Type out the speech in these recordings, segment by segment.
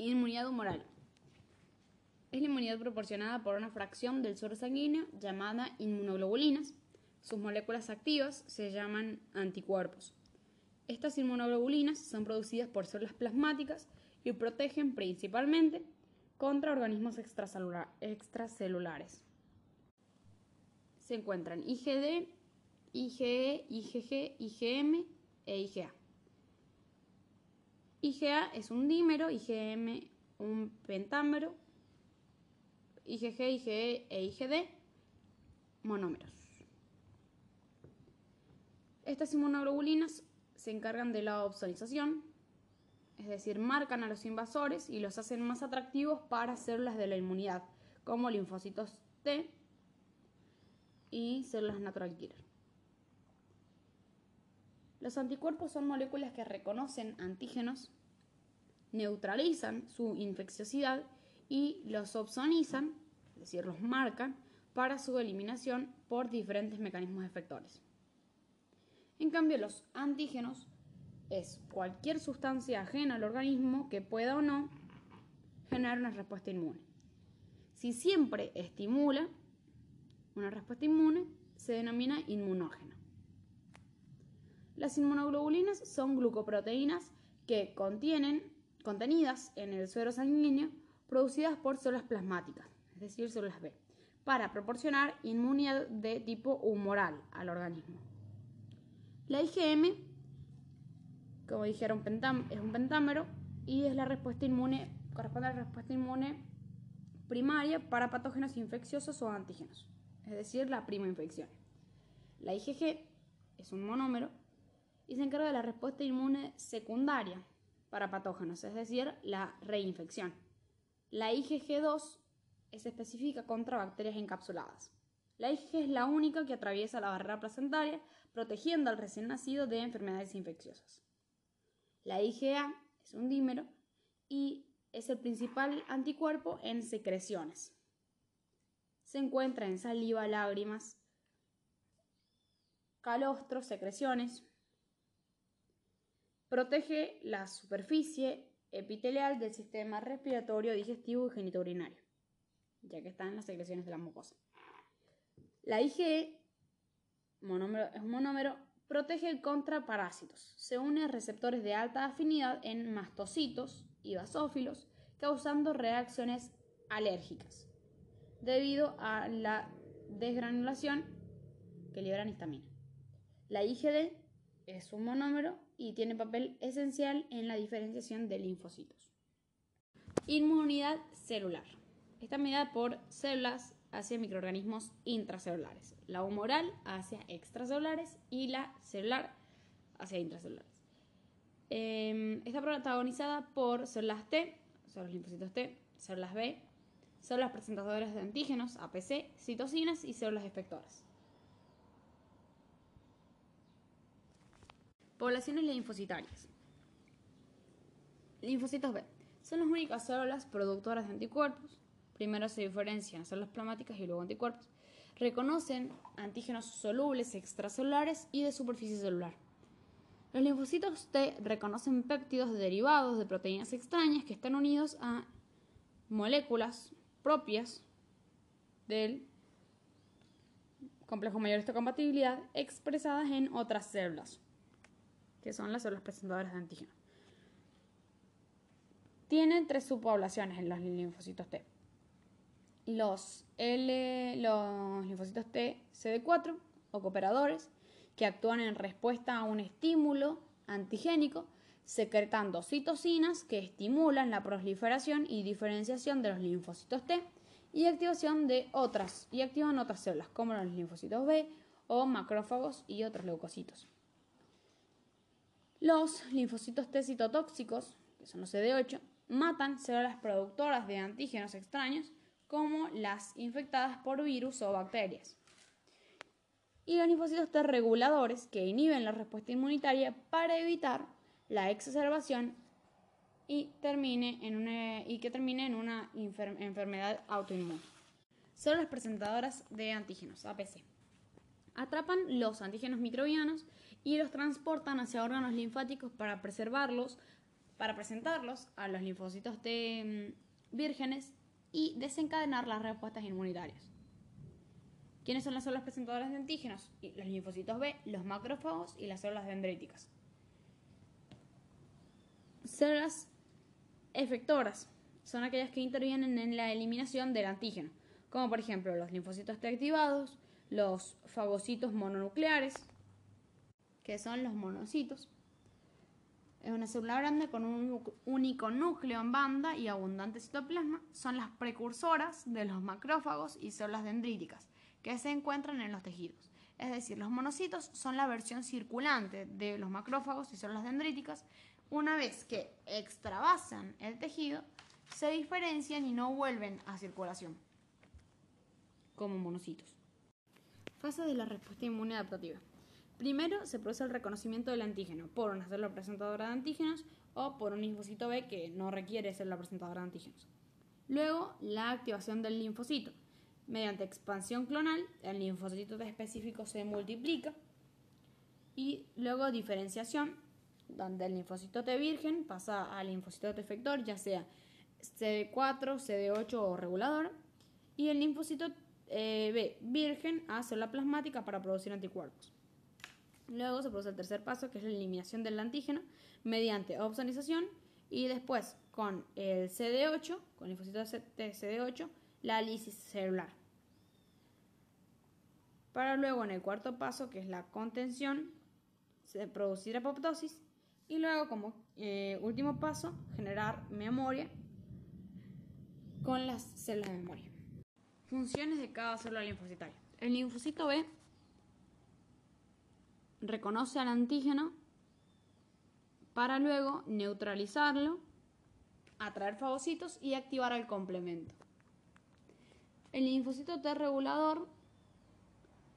Inmunidad humoral. Es la inmunidad proporcionada por una fracción del suero sanguíneo llamada inmunoglobulinas. Sus moléculas activas se llaman anticuerpos. Estas inmunoglobulinas son producidas por células plasmáticas y protegen principalmente contra organismos extracelulares. Se encuentran IgD, IgE, IgG, IgM e IgA. IgA es un dímero, IgM un pentámero, IgG, IgE e IgD monómeros. Estas inmunoglobulinas se encargan de la opsonización, es decir, marcan a los invasores y los hacen más atractivos para células de la inmunidad, como linfocitos T y células natural killer. Los anticuerpos son moléculas que reconocen antígenos, neutralizan su infecciosidad y los opsonizan, es decir, los marcan, para su eliminación por diferentes mecanismos efectores. En cambio, los antígenos es cualquier sustancia ajena al organismo que pueda o no generar una respuesta inmune. Si siempre estimula una respuesta inmune, se denomina inmunógeno. Las inmunoglobulinas son glucoproteínas que contienen, contenidas en el suero sanguíneo, producidas por células plasmáticas, es decir, células B, para proporcionar inmunidad de tipo humoral al organismo. La IgM, como dijeron, es un pentámero y es la respuesta inmune, corresponde a la respuesta inmune primaria para patógenos infecciosos o antígenos, es decir, la prima infección. La IgG es un monómero y se encarga de la respuesta inmune secundaria para patógenos, es decir, la reinfección. La IgG2 es específica contra bacterias encapsuladas. La IgG es la única que atraviesa la barrera placentaria, protegiendo al recién nacido de enfermedades infecciosas. La IgA es un dímero y es el principal anticuerpo en secreciones. Se encuentra en saliva, lágrimas, calostros, secreciones, Protege la superficie epitelial del sistema respiratorio, digestivo y genitourinario, ya que están las secreciones de la mucosa. La IgE es un monómero, protege contra parásitos. Se une a receptores de alta afinidad en mastocitos y basófilos, causando reacciones alérgicas, debido a la desgranulación que liberan histamina. La IgD es un monómero y tiene papel esencial en la diferenciación de linfocitos. Inmunidad celular. Está medida por células hacia microorganismos intracelulares, la humoral hacia extracelulares y la celular hacia intracelulares. Em, está protagonizada por células T, los linfocitos T, células B, células presentadoras de antígenos, APC, citocinas y células efectoras. Poblaciones linfocitarias. Linfocitos B. Son las únicas células productoras de anticuerpos. Primero se diferencian células plasmáticas y luego anticuerpos. Reconocen antígenos solubles extracelulares y de superficie celular. Los linfocitos T reconocen péptidos derivados de proteínas extrañas que están unidos a moléculas propias del complejo mayor de compatibilidad expresadas en otras células que son las células presentadoras de antígenos. Tienen tres subpoblaciones en los linfocitos T. Los, L, los linfocitos T CD4 o cooperadores que actúan en respuesta a un estímulo antigénico secretando citocinas que estimulan la proliferación y diferenciación de los linfocitos T y activación de otras y activan otras células como los linfocitos B o macrófagos y otros leucocitos. Los linfocitos T citotóxicos, que son los CD8, matan células productoras de antígenos extraños como las infectadas por virus o bacterias. Y los linfocitos T reguladores que inhiben la respuesta inmunitaria para evitar la exacerbación y, termine en una, y que termine en una enfermedad autoinmune. Células presentadoras de antígenos, APC. Atrapan los antígenos microbianos y los transportan hacia órganos linfáticos para preservarlos para presentarlos a los linfocitos T mm, vírgenes y desencadenar las respuestas inmunitarias. ¿Quiénes son las células presentadoras de antígenos? Los linfocitos B, los macrófagos y las células dendríticas. Células efectoras son aquellas que intervienen en la eliminación del antígeno, como por ejemplo los linfocitos T activados, los fagocitos mononucleares, que son los monocitos. Es una célula grande con un único núcleo en banda y abundante citoplasma. Son las precursoras de los macrófagos y células dendríticas que se encuentran en los tejidos. Es decir, los monocitos son la versión circulante de los macrófagos y células dendríticas. Una vez que extravasan el tejido, se diferencian y no vuelven a circulación como monocitos. Fase de la respuesta inmune adaptativa. Primero se produce el reconocimiento del antígeno por una célula presentadora de antígenos o por un linfocito B que no requiere ser la presentadora de antígenos. Luego, la activación del linfocito. Mediante expansión clonal, el linfocito T específico se multiplica. Y luego diferenciación, donde el linfocito T virgen pasa al linfocito T efector, ya sea CD4, CD8 o regulador. Y el linfocito eh, B virgen a célula plasmática para producir anticuerpos. Luego se produce el tercer paso, que es la eliminación del antígeno mediante opsonización y después con el CD8, con el linfocito de CD8, la lisis celular. Para luego en el cuarto paso, que es la contención, se producir apoptosis y luego como eh, último paso, generar memoria con las células de memoria. Funciones de cada célula linfocitaria. El linfocito B reconoce al antígeno para luego neutralizarlo, atraer fagocitos y activar el complemento. El linfocito T regulador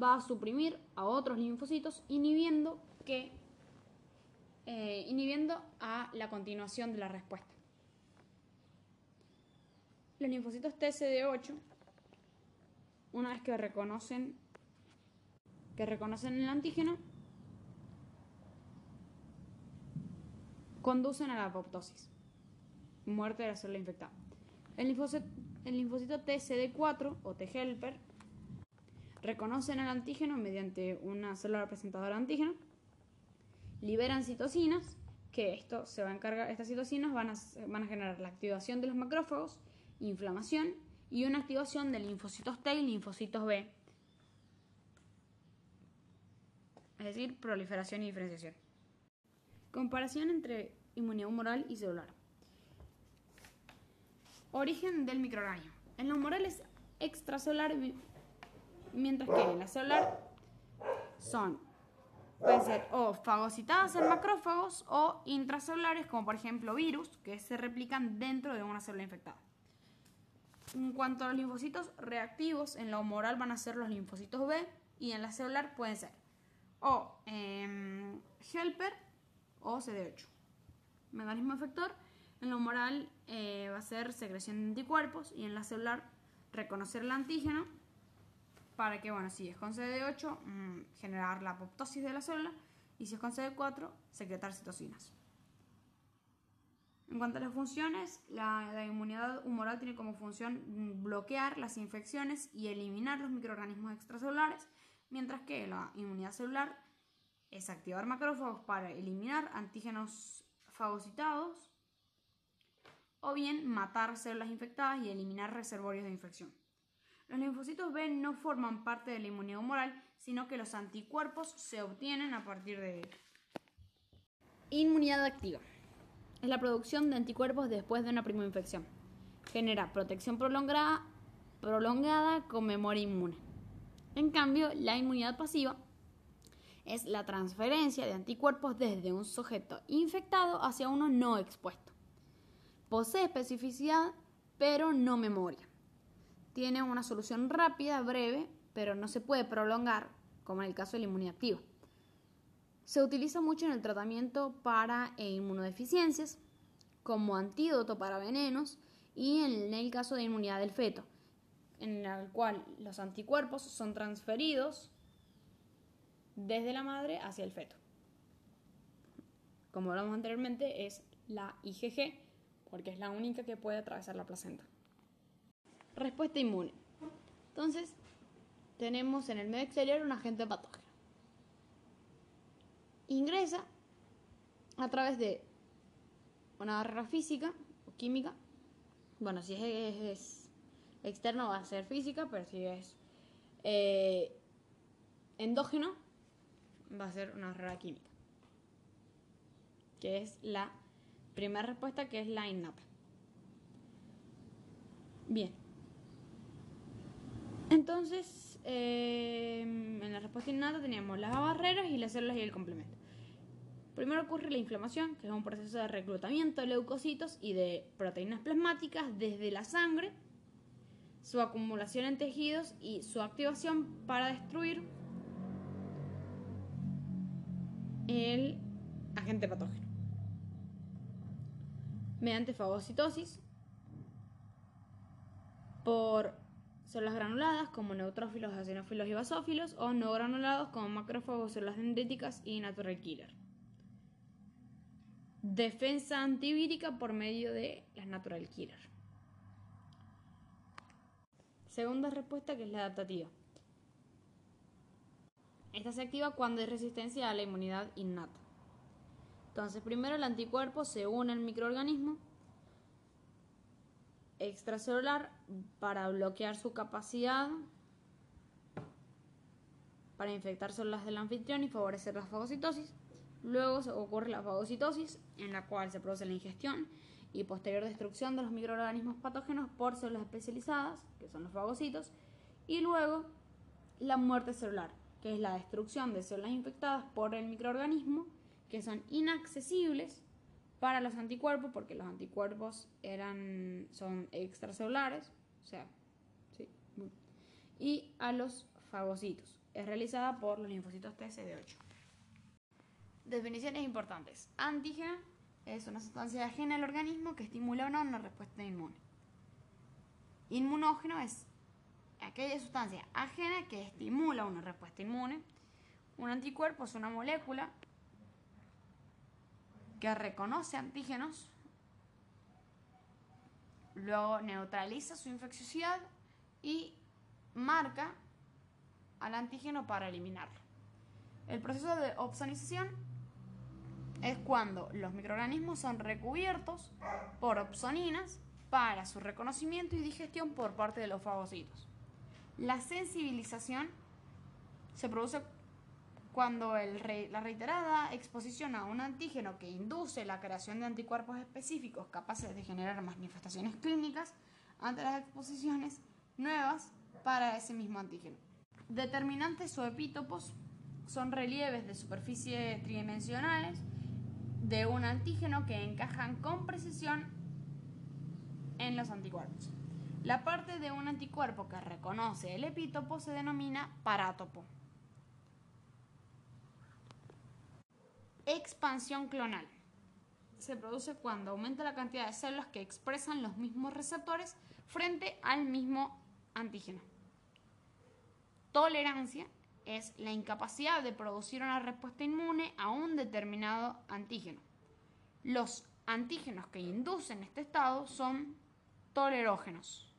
va a suprimir a otros linfocitos inhibiendo que eh, inhibiendo a la continuación de la respuesta. Los linfocitos TCD8 una vez que reconocen que reconocen el antígeno, conducen a la apoptosis, muerte de la célula infectada. El linfocito, el linfocito TCD4 o T-helper reconocen el antígeno mediante una célula representadora de antígeno, liberan citocinas, que esto se va a encargar, estas citocinas van a, van a generar la activación de los macrófagos, inflamación y una activación de linfocitos T y linfocitos B. Es decir, proliferación y diferenciación. Comparación entre inmunidad humoral y celular. Origen del microorganismo. En la humoral es extracelular, mientras que en la celular son, ser o fagocitadas en macrófagos o intracelulares, como por ejemplo virus, que se replican dentro de una célula infectada. En cuanto a los linfocitos reactivos, en la humoral van a ser los linfocitos B y en la celular pueden ser o em, helper o CD8. Mecanismo efector, en la humoral eh, va a ser secreción de anticuerpos y en la celular reconocer el antígeno para que, bueno, si es con CD8, mm, generar la apoptosis de la célula y si es con CD4, secretar citocinas. En cuanto a las funciones, la, inmunidad humoral tiene como función bloquear las infecciones y eliminar los microorganismos extracelulares, mientras que la inmunidad celular es activar macrófagos para eliminar antígenos fagocitados o bien matar células infectadas y eliminar reservorios de infección. Los linfocitos B no forman parte de la inmunidad humoral, sino que los anticuerpos se obtienen a partir de él. Inmunidad activa es la producción de anticuerpos después de una primera infección. Genera protección prolongada, prolongada con memoria inmune. En cambio, la inmunidad pasiva es la transferencia de anticuerpos desde un sujeto infectado hacia uno no expuesto. Posee especificidad, pero no memoria. Tiene una solución rápida, breve, pero no se puede prolongar, como en el caso de la inmunidad activa. Se utiliza mucho en el tratamiento para eh, inmunodeficiencias, como antídoto para venenos y en el caso de inmunidad del feto, en el cual los anticuerpos son transferidos desde la madre hacia el feto. Como hablamos anteriormente, es la IgG, porque es la única que puede atravesar la placenta. Respuesta inmune. Entonces, tenemos en el medio exterior un agente patógeno. Ingresa a través de una barrera física o química. Bueno, si es, externo va a ser física, pero si es eh, endógeno va a ser una barrera química. Que es la primera respuesta, que es la innata. Bien. Entonces, eh, en la respuesta innata teníamos las barreras y las células y el complemento. Primero ocurre la inflamación, que es un proceso de reclutamiento de leucocitos y de proteínas plasmáticas desde la sangre, su acumulación en tejidos y su activación para destruir el agente patógeno. Mediante fagocitosis por células granuladas como neutrófilos, eosinófilos y basófilos o no granulados como macrófagos, células dendríticas y natural killer. Defensa antivírica por medio de las natural killer. Segunda respuesta que es la adaptativa. Esta se activa cuando hay resistencia a la inmunidad innata. Entonces, primero el anticuerpo se une al microorganismo extracelular para bloquear su capacidad para infectar células del anfitrión y favorecer la fagocitosis. Luego ocurre la fagocitosis, en la cual se produce la ingestión y posterior destrucción de los microorganismos patógenos por células especializadas, que son los fagocitos, y luego la muerte celular, que es la destrucción de células infectadas por el microorganismo, que son inaccesibles para los anticuerpos, porque los anticuerpos eran, son extracelulares, o sea, sí, y a los fagocitos. Es realizada por los linfocitos TCD8. Definiciones importantes. Antígena es una sustancia ajena al organismo que estimula o no una respuesta inmune. Inmunógeno es aquella sustancia ajena que estimula una respuesta inmune. Un anticuerpo es una molécula que reconoce antígenos, luego neutraliza su infecciosidad y marca al antígeno para eliminarlo. El proceso de opsonización es cuando los microorganismos son recubiertos por opsoninas para su reconocimiento y digestión por parte de los fagocitos. La sensibilización se produce cuando la reiterada exposición a un antígeno que induce la creación de anticuerpos específicos capaces de generar manifestaciones clínicas ante las exposiciones nuevas para ese mismo antígeno. Determinantes o epítopos son relieves de superficie tridimensionales de un antígeno que encajan con precisión en los anticuerpos. La parte de un anticuerpo que reconoce el epítopo se denomina parátopo. Expansión clonal. Se produce cuando aumenta la cantidad de células que expresan los mismos receptores frente al mismo antígeno. Tolerancia es la incapacidad de producir una respuesta inmune a un determinado antígeno. Los antígenos que inducen este estado son tolerógenos.